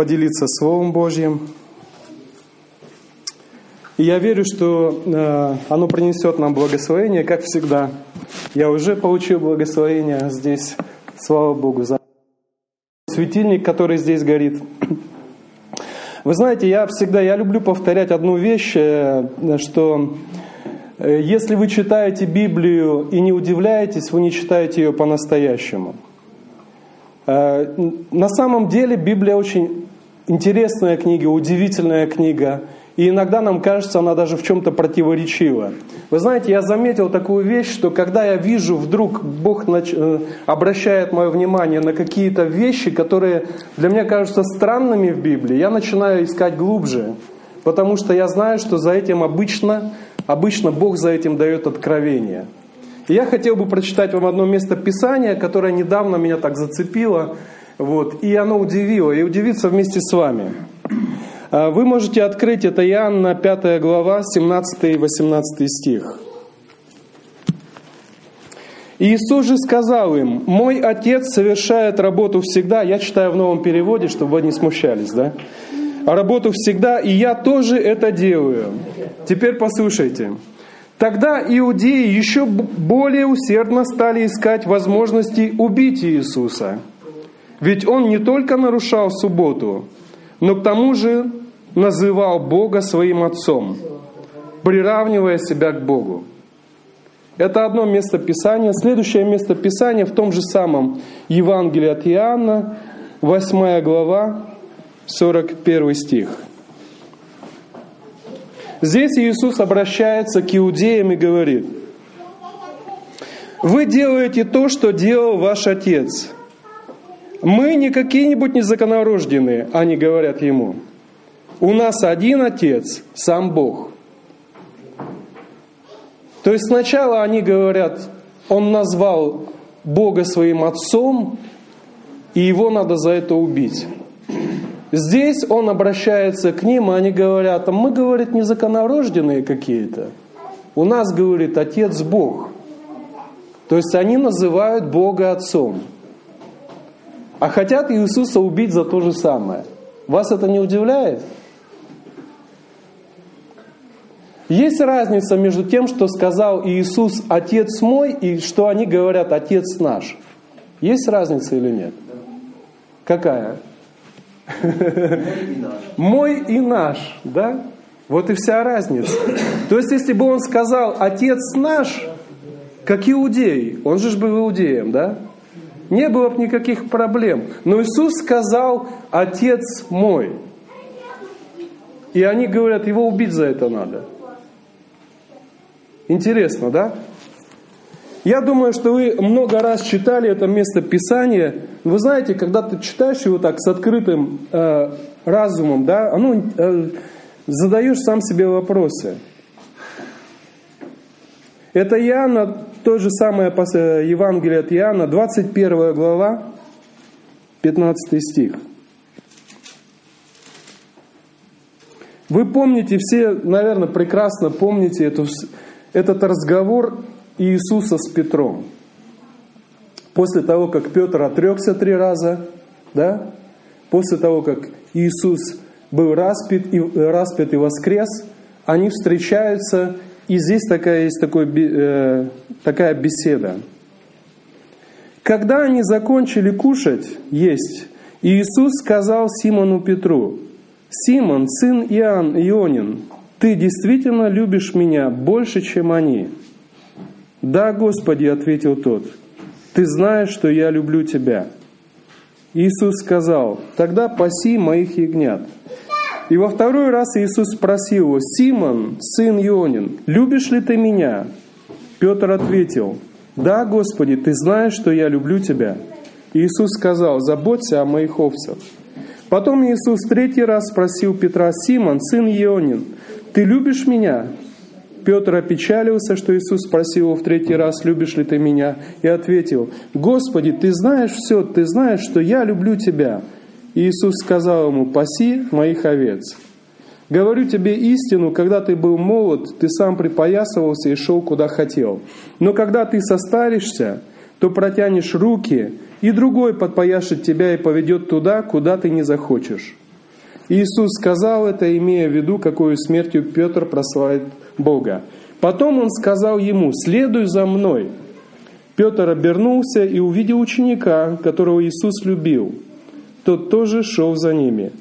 поделиться Словом Божьим. И я верю, что э, оно принесет нам благословение, как всегда. Я уже получил благословение здесь, слава Богу, за светильник, который здесь горит. Вы знаете, я всегда, я люблю повторять одну вещь, э, что э, если вы читаете Библию и не удивляетесь, вы не читаете ее по-настоящему. На самом деле Библия очень интересная книга, удивительная книга. И иногда нам кажется, она даже в чем-то противоречива. Вы знаете, я заметил такую вещь, что когда я вижу, вдруг Бог э, обращает мое внимание на какие-то вещи, которые для меня кажутся странными в Библии, я начинаю искать глубже. Потому что я знаю, что за этим обычно, обычно Бог за этим дает откровение. И я хотел бы прочитать вам одно место Писания, которое недавно меня так зацепило, вот, и оно удивило, и удивится вместе с вами. А, вы можете открыть, это Иоанна 5 глава, 17 и 18 стих. Иисус же сказал им, «Мой Отец совершает работу всегда». Я читаю в новом переводе, чтобы вы не смущались, да? «А работу всегда, и я тоже это делаю». Теперь послушайте. Тогда иудеи еще более усердно стали искать возможности убить Иисуса. Ведь Он не только нарушал субботу, но к тому же называл Бога своим Отцом, приравнивая себя к Богу. Это одно место Писания. Следующее место Писания в том же самом Евангелии от Иоанна, 8 глава, 41 стих. Здесь Иисус обращается к иудеям и говорит, «Вы делаете то, что делал ваш Отец. Мы не какие-нибудь незаконорожденные, они говорят Ему. У нас один Отец, сам Бог. То есть сначала они говорят, он назвал Бога своим Отцом, и его надо за это убить. Здесь он обращается к ним, и они говорят, а мы, говорит, незаконорожденные какие-то. У нас, говорит, Отец Бог. То есть они называют Бога Отцом. А хотят Иисуса убить за то же самое. Вас это не удивляет? Есть разница между тем, что сказал Иисус «Отец мой» и что они говорят «Отец наш». Есть разница или нет? Какая? Мой и наш, да? Вот и вся разница. То есть, если бы он сказал «Отец наш», как иудей, он же был иудеем, да? Не было бы никаких проблем. Но Иисус сказал «Отец мой». И они говорят, его убить за это надо. Интересно, да? Я думаю, что вы много раз читали это место Писания. Вы знаете, когда ты читаешь его так с открытым э, разумом, да, оно, э, задаешь сам себе вопросы. Это Иоанна, то же самое э, Евангелие от Иоанна, 21 глава, 15 стих. Вы помните, все, наверное, прекрасно помните эту этот разговор Иисуса с Петром. После того, как Петр отрекся три раза, да, после того, как Иисус был распят и, распят и воскрес, они встречаются, и здесь такая есть такой, э, такая беседа. Когда они закончили кушать, есть, Иисус сказал Симону Петру, «Симон, сын Иоанн, Ионин, ты действительно любишь меня больше, чем они? Да, Господи, ответил тот, ты знаешь, что я люблю тебя. Иисус сказал, тогда паси моих ягнят. И во второй раз Иисус спросил его, Симон, сын Ионин, любишь ли ты меня? Петр ответил, да, Господи, ты знаешь, что я люблю тебя. Иисус сказал, заботься о моих овцах. Потом Иисус третий раз спросил Петра, Симон, сын Ионин, ты любишь меня? Петр опечалился, что Иисус спросил его в третий раз, любишь ли ты меня? И ответил, Господи, ты знаешь все, ты знаешь, что я люблю тебя. Иисус сказал ему, паси моих овец. Говорю тебе истину, когда ты был молод, ты сам припоясывался и шел куда хотел. Но когда ты состаришься, то протянешь руки, и другой подпояшет тебя и поведет туда, куда ты не захочешь. Иисус сказал это, имея в виду, какую смертью Петр прославит Бога. Потом он сказал ему, следуй за мной. Петр обернулся и увидел ученика, которого Иисус любил. Тот тоже шел за ними.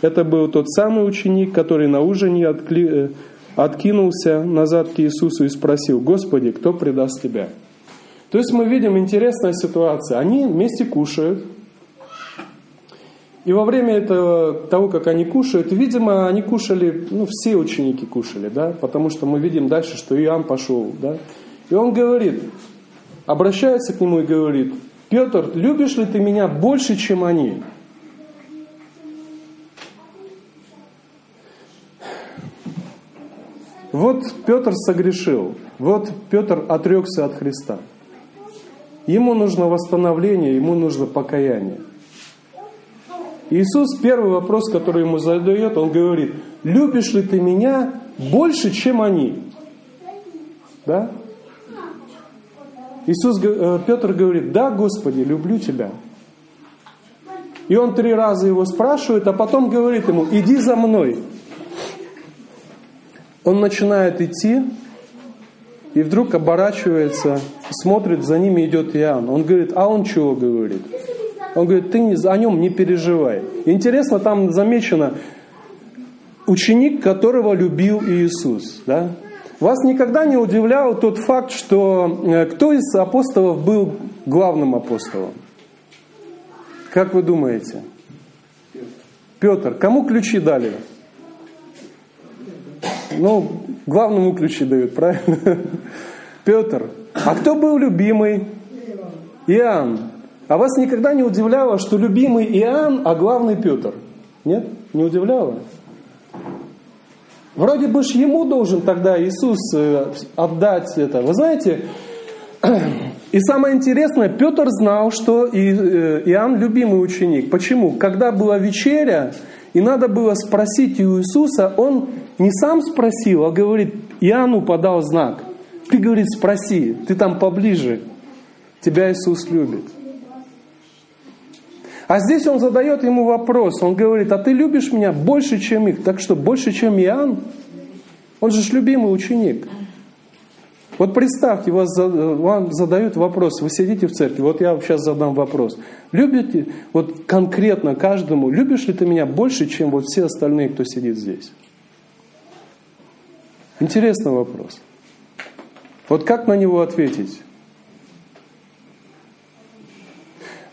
Это был тот самый ученик, который на ужине откли... Э, откинулся назад к Иисусу и спросил, «Господи, кто предаст Тебя?» То есть мы видим интересная ситуация. Они вместе кушают, и во время этого, того, как они кушают, видимо, они кушали, ну, все ученики кушали, да, потому что мы видим дальше, что Иоанн пошел, да. И он говорит, обращается к нему и говорит, Петр, любишь ли ты меня больше, чем они? Вот Петр согрешил, вот Петр отрекся от Христа. Ему нужно восстановление, ему нужно покаяние. Иисус первый вопрос, который ему задает, он говорит, любишь ли ты меня больше, чем они? Да? Иисус, э, Петр говорит, да, Господи, люблю тебя. И он три раза его спрашивает, а потом говорит ему, иди за мной. Он начинает идти, и вдруг оборачивается, смотрит, за ними идет Иоанн. Он говорит, а он чего говорит? Он говорит, ты о нем не переживай. Интересно, там замечено, ученик, которого любил Иисус. Да? Вас никогда не удивлял тот факт, что э, кто из апостолов был главным апостолом? Как вы думаете? Петр. Кому ключи дали? Ну, главному ключи дают, правильно? Петр. А кто был любимый? Иоанн. А вас никогда не удивляло, что любимый Иоанн, а главный Петр? Нет? Не удивляло? Вроде бы ж ему должен тогда Иисус э, отдать это. Вы знаете, и самое интересное, Петр знал, что э, Иоанн любимый ученик. Почему? Когда была вечеря, и надо было спросить у Иисуса, он не сам спросил, а говорит, Иоанну подал знак. Ты, говорит, спроси, ты там поближе, тебя Иисус любит. А здесь он задает ему вопрос. Он говорит, а ты любишь меня больше, чем их. Так что, больше, чем Иоанн? Он же любимый ученик. Вот представьте, вас, вам задают вопрос, вы сидите в церкви, вот я сейчас задам вопрос. Любите, вот конкретно каждому, любишь ли ты меня больше, чем вот все остальные, кто сидит здесь? Интересный вопрос. Вот как на него ответить?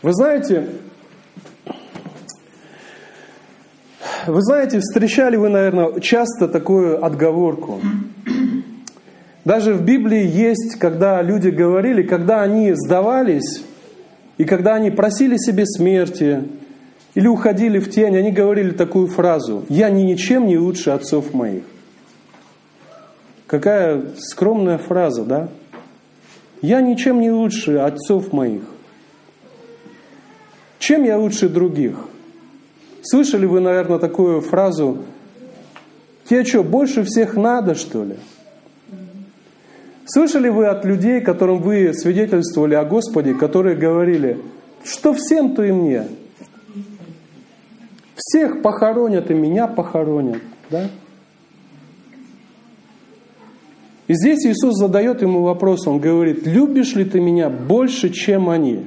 Вы знаете, Вы знаете, встречали вы, наверное, часто такую отговорку. Даже в Библии есть, когда люди говорили, когда они сдавались, и когда они просили себе смерти, или уходили в тень, они говорили такую фразу «Я ни ничем не лучше отцов моих». Какая скромная фраза, да? «Я ничем не лучше отцов моих». Чем я лучше других? Слышали вы, наверное, такую фразу «Тебе что, больше всех надо, что ли?» Слышали вы от людей, которым вы свидетельствовали о Господе, которые говорили, что всем, то и мне. Всех похоронят и меня похоронят. Да? И здесь Иисус задает ему вопрос, он говорит, любишь ли ты меня больше, чем они?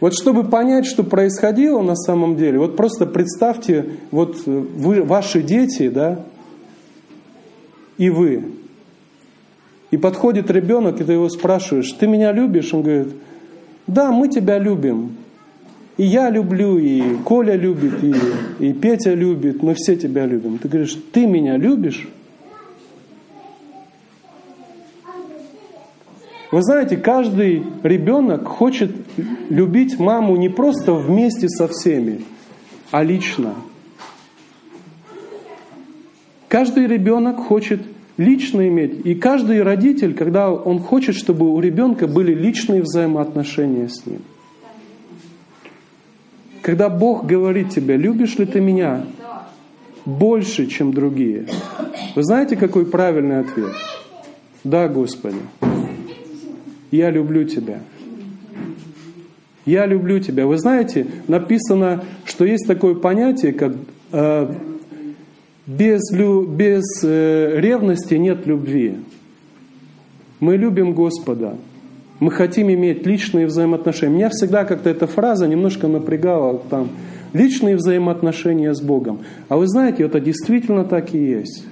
Вот чтобы понять, что происходило на самом деле, вот просто представьте, вот вы, ваши дети, да, и вы. И подходит ребенок, и ты его спрашиваешь, ты меня любишь? Он говорит, да, мы тебя любим. И я люблю, и Коля любит, и, и Петя любит, мы все тебя любим. Ты говоришь, ты меня любишь? Вы знаете, каждый ребенок хочет любить маму не просто вместе со всеми, а лично. Каждый ребенок хочет лично иметь. И каждый родитель, когда он хочет, чтобы у ребенка были личные взаимоотношения с ним. Когда Бог говорит тебе, любишь ли ты меня больше, чем другие? Вы знаете, какой правильный ответ? Да, Господи. Я люблю тебя. Я люблю тебя. Вы знаете, написано, что есть такое понятие, как э, без, лю, без э, ревности нет любви. Мы любим Господа. Мы хотим иметь личные взаимоотношения. Меня всегда как-то эта фраза немножко напрягала там. Личные взаимоотношения с Богом. А вы знаете, это действительно так и есть.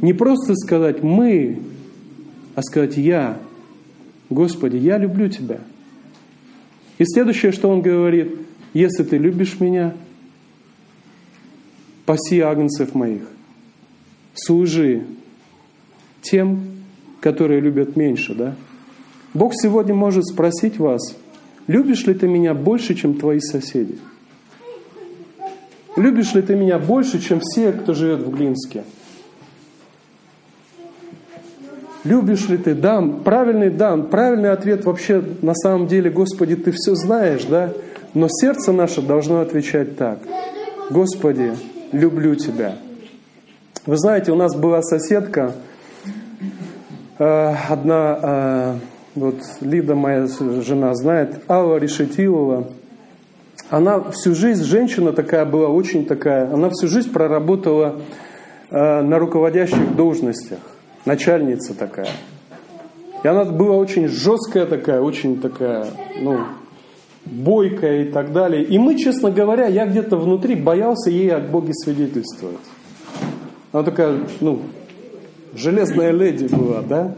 Не просто сказать «мы», а сказать «я». Господи, я люблю Тебя. И следующее, что Он говорит, если Ты любишь Меня, паси агнцев моих, служи тем, которые любят меньше, да? Бог сегодня может спросить вас, любишь ли ты меня больше, чем твои соседи? Любишь ли ты меня больше, чем все, кто живет в Глинске? Любишь ли ты? Да, правильный да, правильный ответ вообще на самом деле, Господи, ты все знаешь, да? Но сердце наше должно отвечать так. Господи, люблю Тебя. Вы знаете, у нас была соседка, Э, одна, э, вот Лида, моя жена, знает, Алла Решетилова, она всю жизнь, женщина такая была, очень такая, она всю жизнь проработала э, на руководящих должностях, начальница такая. И она была очень жесткая такая, очень такая, ну, бойкая и так далее. И мы, честно говоря, я где-то внутри боялся ей от Боге свидетельствовать. Она такая, ну, железная леди была, да?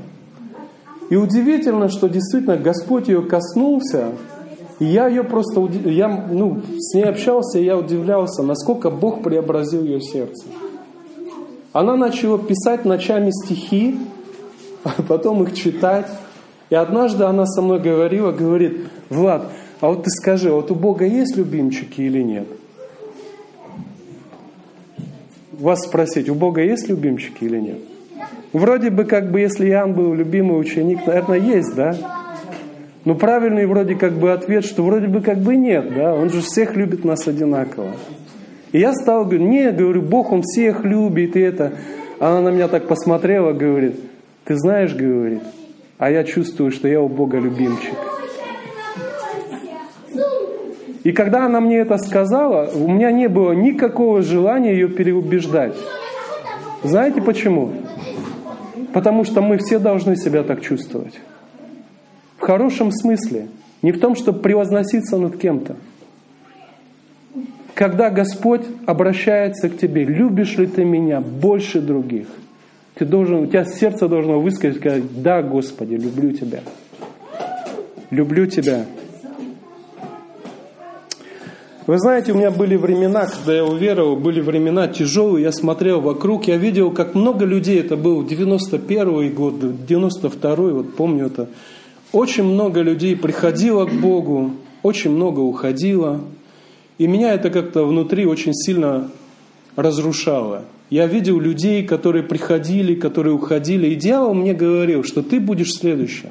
И удивительно, что действительно Господь ее коснулся, и я ее просто, я ну, с ней общался, и я удивлялся, насколько Бог преобразил ее сердце. Она начала писать ночами стихи, а потом их читать. И однажды она со мной говорила, говорит, Влад, а вот ты скажи, вот у Бога есть любимчики или нет? Вас спросить, у Бога есть любимчики или нет? Вроде бы, как бы, если Иоанн был любимый ученик, наверное, есть, да? Но правильный вроде как бы ответ, что вроде бы как бы нет, да? Он же всех любит нас одинаково. И я стал говорить, не, говорю, Бог, Он всех любит, и это. Она на меня так посмотрела, говорит, ты знаешь, говорит, а я чувствую, что я у Бога любимчик. И когда она мне это сказала, у меня не было никакого желания ее переубеждать. Знаете почему? Потому что мы все должны себя так чувствовать. В хорошем смысле. Не в том, чтобы превозноситься над кем-то. Когда Господь обращается к тебе, любишь ли ты меня больше других, ты должен, у тебя сердце должно высказать, сказать, да, Господи, люблю тебя. Люблю тебя. Вы знаете, у меня были времена, когда я уверовал, были времена тяжелые, я смотрел вокруг, я видел, как много людей, это был 91 год, 92 вот помню это, очень много людей приходило к Богу, очень много уходило, и меня это как-то внутри очень сильно разрушало. Я видел людей, которые приходили, которые уходили, и дьявол мне говорил, что ты будешь следующим.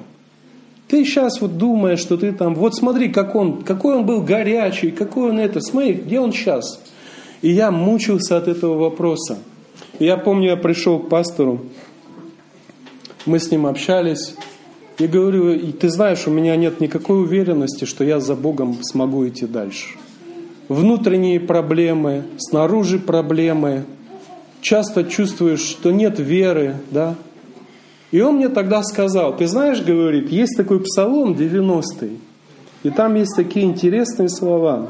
Ты сейчас вот думаешь, что ты там, вот смотри, как он, какой он был горячий, какой он это, смотри, где он сейчас. И я мучился от этого вопроса. И я помню, я пришел к пастору, мы с ним общались, и говорю, ты знаешь, у меня нет никакой уверенности, что я за Богом смогу идти дальше. Внутренние проблемы, снаружи проблемы, часто чувствуешь, что нет веры, да, и он мне тогда сказал, ты знаешь, говорит, есть такой псалом 90-й, и там есть такие интересные слова.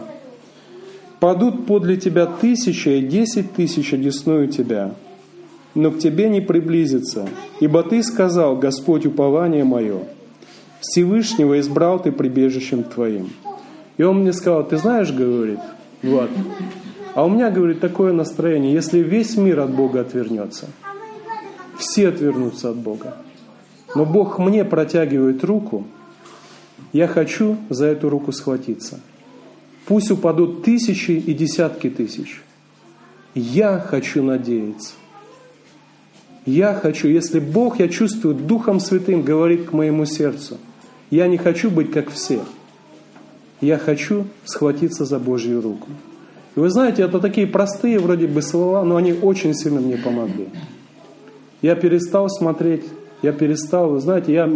«Падут подле тебя тысяча и десять тысяч одесную тебя, но к тебе не приблизится, ибо ты сказал, Господь, упование мое, Всевышнего избрал ты прибежищем твоим». И он мне сказал, ты знаешь, говорит, Влад, а у меня, говорит, такое настроение, если весь мир от Бога отвернется – все отвернутся от Бога. Но Бог мне протягивает руку, я хочу за эту руку схватиться. Пусть упадут тысячи и десятки тысяч. Я хочу надеяться. Я хочу, если Бог, я чувствую, Духом Святым говорит к моему сердцу, я не хочу быть как все. Я хочу схватиться за Божью руку. И вы знаете, это такие простые вроде бы слова, но они очень сильно мне помогли. Я перестал смотреть, я перестал, вы знаете, я,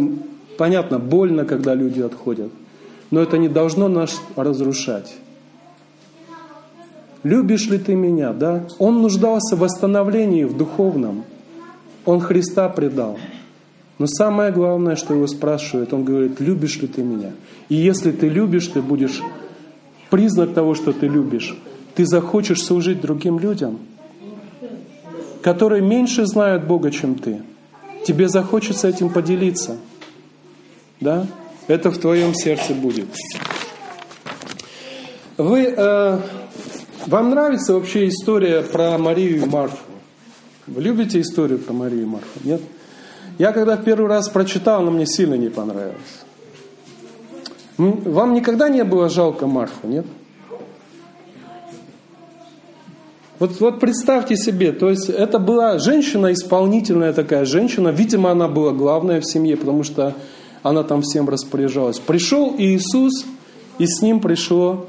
понятно, больно, когда люди отходят. но это не должно нас разрушать. Любишь ли ты меня, да? Он нуждался в восстановлении в духовном. Он Христа предал. Но самое главное, что его спрашивает, он говорит, любишь ли ты меня? И если ты любишь, ты будешь признак того, что ты любишь. Ты захочешь служить другим людям, которые меньше знают Бога, чем ты. Тебе захочется этим поделиться. Да? Это в твоем сердце будет. Вы, э, вам нравится вообще история про Марию и Марфу? Вы любите историю про Марию и Марфу? Нет? Я когда в первый раз прочитал, она мне сильно не понравилась. Вам никогда не было жалко Марфу, нет? Вот, вот представьте себе, то есть это была женщина исполнительная такая женщина, видимо, она была главная в семье, потому что она там всем распоряжалась. Пришел Иисус, и с ним пришло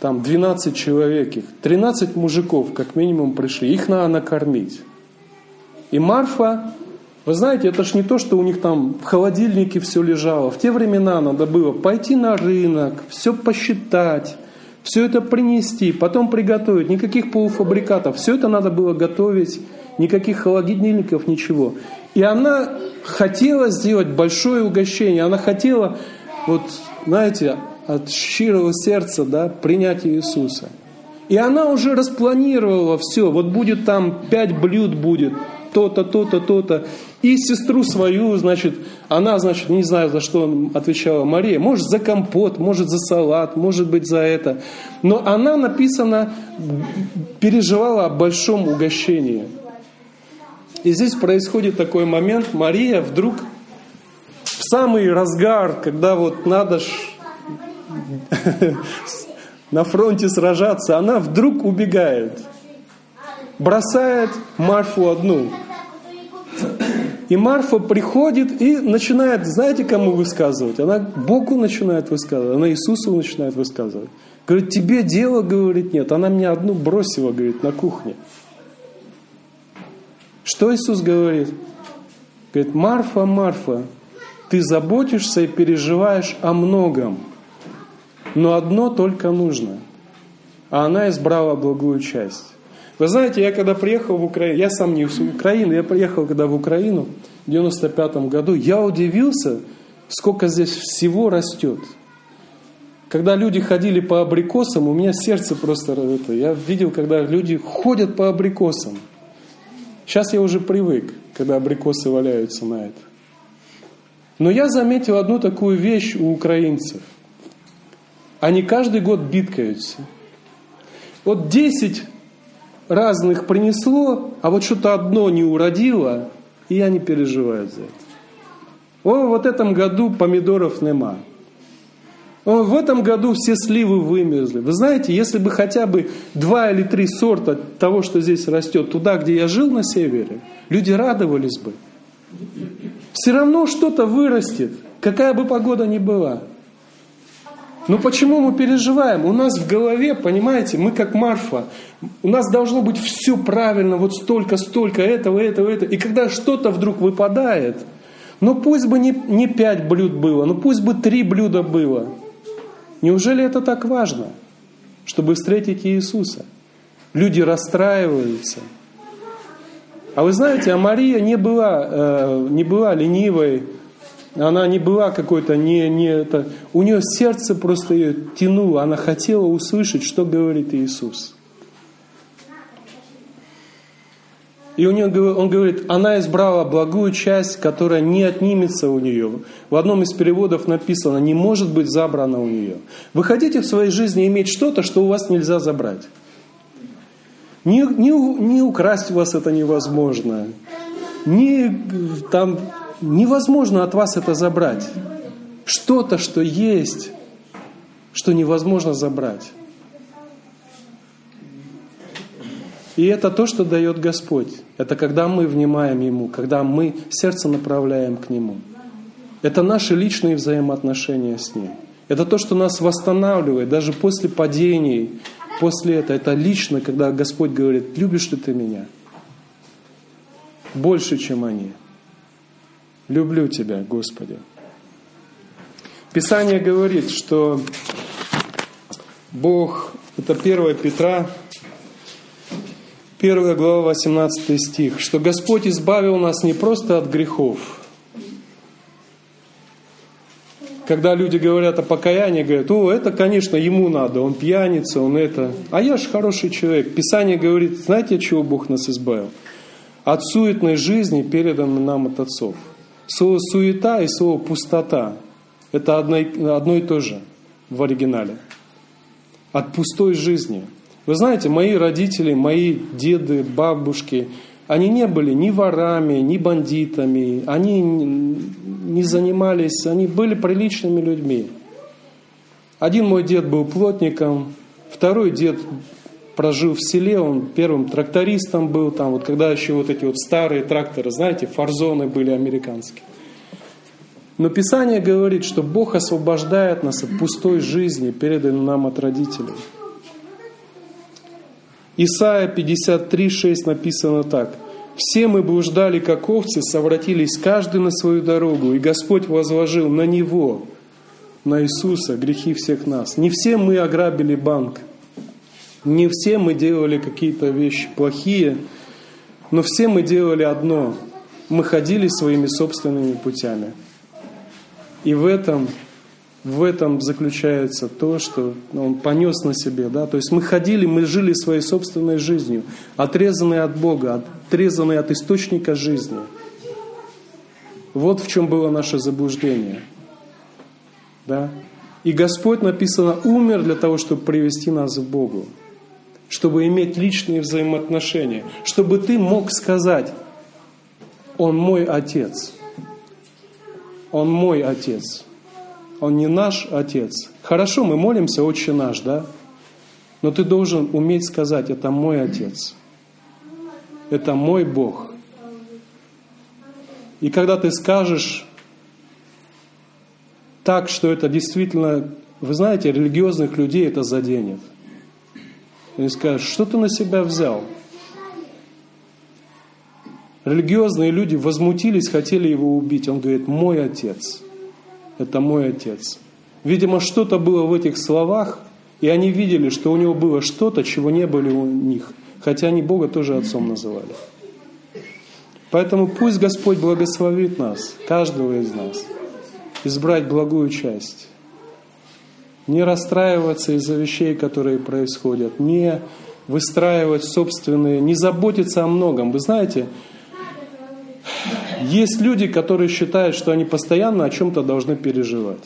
там 12 человек, их 13 мужиков как минимум пришли, их надо накормить. И Марфа вы знаете, это ж не то, что у них там в холодильнике все лежало. В те времена надо было пойти на рынок, все посчитать, все это принести, потом приготовить. Никаких полуфабрикатов. Все это надо было готовить, никаких холодильников, ничего. И она хотела сделать большое угощение. Она хотела, вот, знаете, от щирого сердца да, принять Иисуса. И она уже распланировала все. Вот будет там пять блюд будет, то-то, то-то, то-то. И сестру свою, значит, она, значит, не знаю, за что отвечала Мария, может, за компот, может, за салат, может быть, за это. Но она, написано, переживала о большом угощении. И здесь происходит такой момент, Мария вдруг в самый разгар, когда вот надо ж на фронте сражаться, она вдруг убегает, бросает Марфу одну – и Марфа приходит и начинает, знаете, кому высказывать? Она Богу начинает высказывать, она Иисусу начинает высказывать. Говорит, тебе дело, говорит, нет. Она меня одну бросила, говорит, на кухне. Что Иисус говорит? Говорит, Марфа, Марфа, ты заботишься и переживаешь о многом, но одно только нужно. А она избрала благую часть. Вы знаете, я когда приехал в Украину, я сам не из Украины, я приехал когда в Украину в 95 году, я удивился, сколько здесь всего растет. Когда люди ходили по абрикосам, у меня сердце просто это. Я видел, когда люди ходят по абрикосам. Сейчас я уже привык, когда абрикосы валяются на это. Но я заметил одну такую вещь у украинцев. Они каждый год биткаются. Вот 10 разных принесло, а вот что-то одно не уродило, и я не переживаю за это. О, в этом году помидоров нема. О, в этом году все сливы вымерзли. Вы знаете, если бы хотя бы два или три сорта того, что здесь растет, туда, где я жил на севере, люди радовались бы. Все равно что-то вырастет, какая бы погода ни была. Но почему мы переживаем? У нас в голове, понимаете, мы как Марфа, у нас должно быть все правильно, вот столько, столько, этого, этого, этого. И когда что-то вдруг выпадает, ну пусть бы не, не пять блюд было, ну пусть бы три блюда было. Неужели это так важно, чтобы встретить Иисуса? Люди расстраиваются. А вы знаете, а Мария не была, э, не была ленивой, она не была какой-то, не, не это. У нее сердце просто ее тянуло, она хотела услышать, что говорит Иисус. И у нее, он говорит, она избрала благую часть, которая не отнимется у нее. В одном из переводов написано, не может быть забрана у нее. Вы хотите в своей жизни иметь что-то, что у вас нельзя забрать? Не, не, не украсть у вас это невозможно. Не там невозможно от вас это забрать. Что-то, что есть, что невозможно забрать. И это то, что дает Господь. Это когда мы внимаем Ему, когда мы сердце направляем к Нему. Это наши личные взаимоотношения с Ним. Это то, что нас восстанавливает, даже после падений, после этого. Это лично, когда Господь говорит, любишь ли ты меня? Больше, чем они. Люблю Тебя, Господи. Писание говорит, что Бог, это 1 Петра, 1 глава, 18 стих, что Господь избавил нас не просто от грехов. Когда люди говорят о покаянии, говорят, о, это, конечно, ему надо, он пьяница, он это. А я же хороший человек. Писание говорит, знаете, от чего Бог нас избавил? От суетной жизни, переданной нам от отцов. Слово суета и слово пустота – это одно, одно и то же в оригинале. От пустой жизни – вы знаете, мои родители, мои деды, бабушки, они не были ни ворами, ни бандитами, они не занимались, они были приличными людьми. Один мой дед был плотником, второй дед прожил в селе, он первым трактористом был там, вот когда еще вот эти вот старые тракторы, знаете, фарзоны были американские. Но Писание говорит, что Бог освобождает нас от пустой жизни, переданной нам от родителей. Исайя 53, 6 написано так. «Все мы блуждали, как овцы, совратились каждый на свою дорогу, и Господь возложил на Него, на Иисуса, грехи всех нас. Не все мы ограбили банк, не все мы делали какие-то вещи плохие, но все мы делали одно – мы ходили своими собственными путями. И в этом в этом заключается то, что он понес на себе. Да? То есть мы ходили, мы жили своей собственной жизнью, отрезанные от Бога, отрезанные от источника жизни. Вот в чем было наше заблуждение. Да? И Господь, написано, умер для того, чтобы привести нас к Богу, чтобы иметь личные взаимоотношения, чтобы ты мог сказать, Он мой Отец, Он мой Отец. Он не наш Отец. Хорошо, мы молимся, Отче наш, да? Но ты должен уметь сказать, это мой Отец. Это мой Бог. И когда ты скажешь так, что это действительно, вы знаете, религиозных людей это заденет. Они скажут, что ты на себя взял? Религиозные люди возмутились, хотели его убить. Он говорит, мой отец это мой отец. Видимо, что-то было в этих словах, и они видели, что у него было что-то, чего не было у них, хотя они Бога тоже отцом называли. Поэтому пусть Господь благословит нас, каждого из нас, избрать благую часть. Не расстраиваться из-за вещей, которые происходят, не выстраивать собственные, не заботиться о многом. Вы знаете, есть люди, которые считают, что они постоянно о чем-то должны переживать.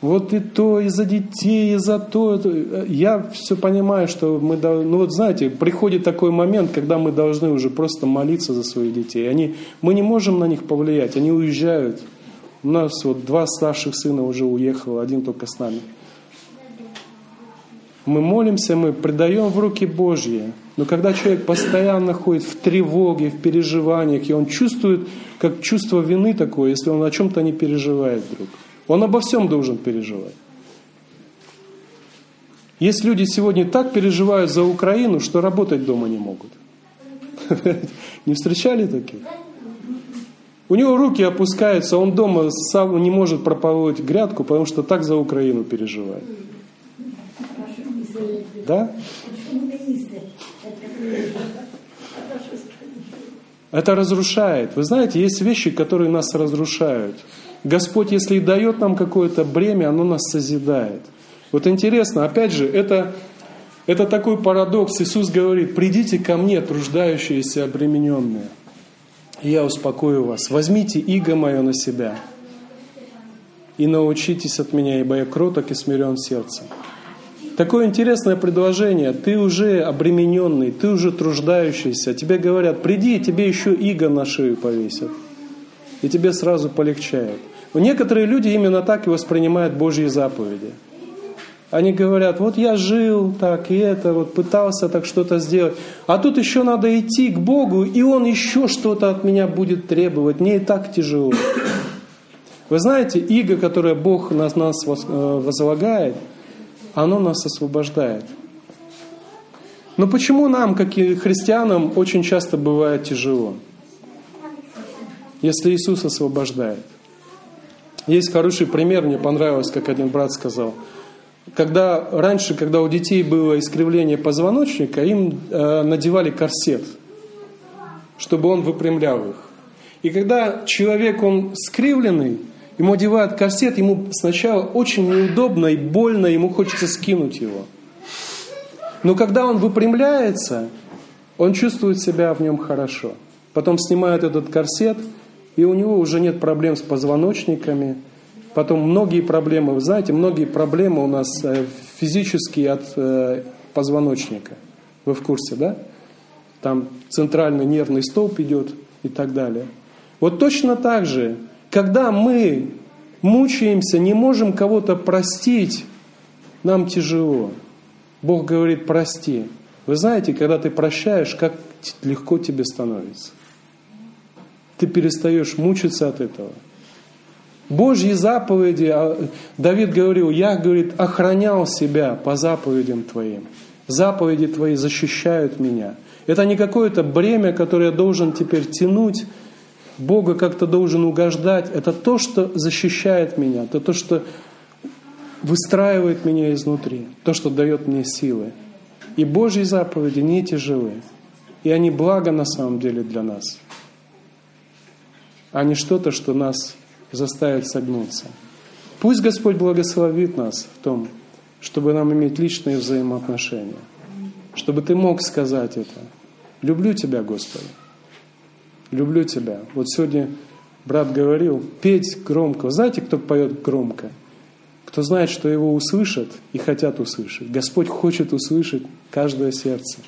Вот и то, и за детей, и за то. Я все понимаю, что мы... Ну вот знаете, приходит такой момент, когда мы должны уже просто молиться за своих детей. Они, мы не можем на них повлиять, они уезжают. У нас вот два старших сына уже уехало, один только с нами. Мы молимся, мы предаем в руки Божьи. Но когда человек постоянно ходит в тревоге, в переживаниях, и он чувствует, как чувство вины такое, если он о чем-то не переживает вдруг. Он обо всем должен переживать. Есть люди сегодня так переживают за Украину, что работать дома не могут. Не встречали таких? У него руки опускаются, он дома сам не может прополоть грядку, потому что так за Украину переживает. Да? Это разрушает. Вы знаете, есть вещи, которые нас разрушают. Господь, если и дает нам какое-то бремя, оно нас созидает. Вот интересно, опять же, это, это такой парадокс. Иисус говорит, придите ко мне, труждающиеся, обремененные, и я успокою вас. Возьмите иго мое на себя и научитесь от меня, ибо я кроток и смирен сердцем. Такое интересное предложение. Ты уже обремененный, ты уже труждающийся. Тебе говорят, приди, тебе еще иго на шею повесят. И тебе сразу полегчает. Некоторые люди именно так и воспринимают Божьи заповеди. Они говорят, вот я жил так, и это, вот пытался так что-то сделать. А тут еще надо идти к Богу, и Он еще что-то от меня будет требовать. Мне и так тяжело. Вы знаете, иго, которое Бог нас, нас э, возлагает – оно нас освобождает. Но почему нам, как и христианам, очень часто бывает тяжело, если Иисус освобождает? Есть хороший пример, мне понравилось, как один брат сказал. Когда раньше, когда у детей было искривление позвоночника, им э, надевали корсет, чтобы он выпрямлял их. И когда человек, он скривленный, ему одевают корсет, ему сначала очень неудобно и больно, ему хочется скинуть его. Но когда он выпрямляется, он чувствует себя в нем хорошо. Потом снимают этот корсет, и у него уже нет проблем с позвоночниками. Потом многие проблемы, вы знаете, многие проблемы у нас э, физические от э, позвоночника. Вы в курсе, да? Там центральный нервный столб идет и так далее. Вот точно так же, когда мы мучаемся, не можем кого-то простить, нам тяжело. Бог говорит, прости. Вы знаете, когда ты прощаешь, как легко тебе становится. Ты перестаешь мучиться от этого. Божьи заповеди, а, Давид говорил, я, говорит, охранял себя по заповедям Твоим. Заповеди Твои защищают меня. Это не какое-то бремя, которое я должен теперь тянуть, Бога как-то должен угождать. Это то, что защищает меня, это то, что выстраивает меня изнутри, то, что дает мне силы. И Божьи заповеди не тяжелые. И они благо на самом деле для нас, а не что-то, что нас заставит согнуться. Пусть Господь благословит нас в том, чтобы нам иметь личные взаимоотношения, чтобы ты мог сказать это. Люблю тебя, Господи. Люблю тебя. Вот сегодня брат говорил, петь громко. Знаете, кто поет громко? Кто знает, что его услышат и хотят услышать. Господь хочет услышать каждое сердце.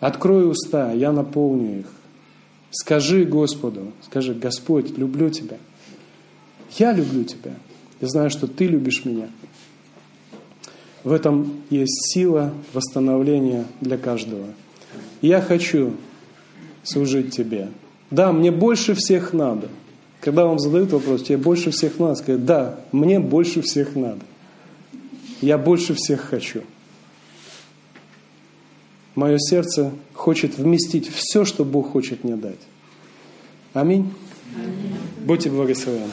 Открой уста, я наполню их. Скажи Господу, скажи, Господь, люблю Тебя. Я люблю Тебя. Я знаю, что Ты любишь меня. В этом есть сила восстановления для каждого. Я хочу служить Тебе. Да, мне больше всех надо. Когда вам задают вопрос, тебе больше всех надо, сказать, да, мне больше всех надо. Я больше всех хочу. Мое сердце хочет вместить все, что Бог хочет мне дать. Аминь. Аминь. Будьте благословенны.